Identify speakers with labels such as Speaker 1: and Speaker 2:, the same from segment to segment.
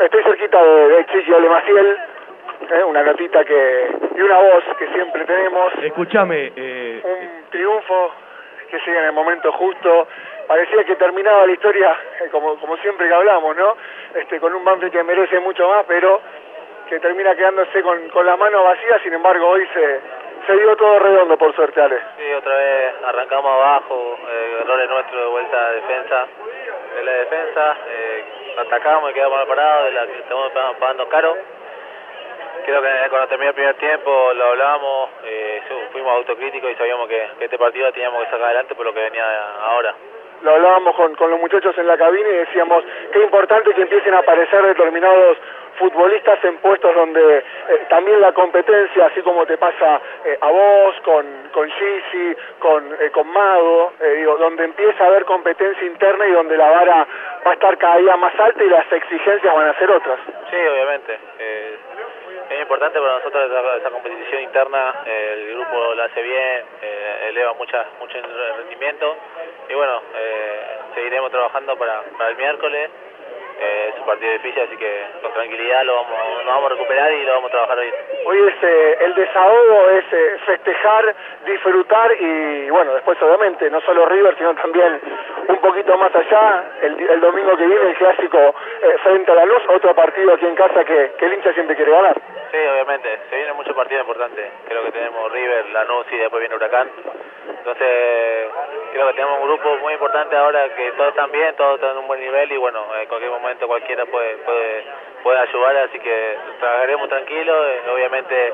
Speaker 1: Estoy cerquita de, de Chiqui Ale Maciel, eh, una notita que y una voz que siempre tenemos.
Speaker 2: Escúchame, eh,
Speaker 1: Un triunfo que llega en el momento justo. Parecía que terminaba la historia, eh, como, como siempre que hablamos, ¿no? Este, con un Banfield que merece mucho más, pero que termina quedándose con, con la mano vacía. Sin embargo, hoy se, se dio todo redondo, por suerte, Ale.
Speaker 3: Sí, otra vez arrancamos abajo, eh, errores nuestros de vuelta a defensa. De la defensa, eh, atacamos y quedamos mal parados, la estamos pagando- caro. Creo que cuando terminó el primer tiempo lo hablamos, eh, fuimos autocríticos y sabíamos que este partido teníamos que sacar adelante por lo que venía ahora.
Speaker 1: Lo hablábamos con, con los muchachos en la cabina y decíamos qué importante que empiecen a aparecer determinados futbolistas en puestos donde eh, también la competencia, así como te pasa eh, a vos, con, con Gigi, con, eh, con Mago, eh, digo, donde empieza a haber competencia interna y donde la vara va a estar cada día más alta y las exigencias van a ser otras.
Speaker 3: Sí, obviamente. es importante para nosotros esa, esa competición interna, el grupo la hace bien, eleva mucha, mucho rendimiento y bueno, eh, seguiremos trabajando para, para el miércoles. Eh, es un partido difícil, así que con tranquilidad lo vamos, vamos a recuperar y lo vamos a trabajar hoy.
Speaker 1: Hoy es eh, el desahogo, es eh, festejar, disfrutar y bueno, después obviamente no solo River, sino también un poquito más allá, el, el domingo que viene el clásico eh, frente a la luz, otro partido aquí en casa que, que el hincha siempre quiere ganar.
Speaker 3: Sí, obviamente, se vienen muchos partidos importantes. Creo que tenemos River, Lanús y después viene Huracán. Entonces, creo que tenemos un grupo muy importante ahora que todos están bien, todos están en un buen nivel y bueno, en cualquier momento cualquiera puede puede, puede ayudar, así que trabajaremos tranquilos. eh, obviamente,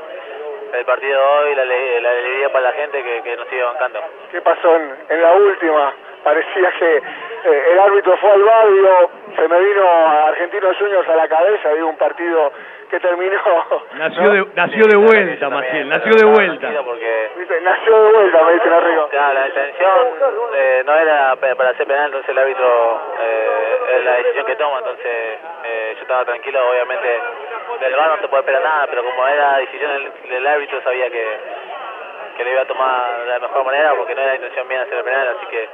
Speaker 3: el partido de hoy, la, la alegría para la gente que, que nos sigue bancando.
Speaker 1: ¿Qué pasó en, en la última? Parecía que eh, el árbitro fue al bar, digo, se me vino a Argentinos Juniors a la cabeza, digo, un partido que terminó...
Speaker 2: nació
Speaker 1: ¿no?
Speaker 2: de, nació de vuelta, Maciel, nació de vuelta.
Speaker 3: Porque
Speaker 1: Nació de vuelta, me dicen arriba.
Speaker 3: Claro, la intención eh, no era para hacer penal, entonces el árbitro eh, es la decisión que toma, entonces eh, yo estaba tranquilo, obviamente del VAR no te puede esperar nada, pero como era decisión del, del árbitro sabía que, que lo iba a tomar de la mejor manera porque no era la intención mía hacer el penal, así que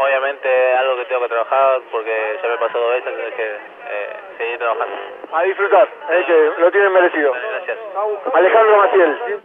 Speaker 3: obviamente algo que tengo que trabajar porque ya me pasó dos veces, entonces que eh, seguir trabajando.
Speaker 1: A disfrutar, eh, que lo tienen merecido.
Speaker 3: Gracias.
Speaker 1: Alejandro Maciel.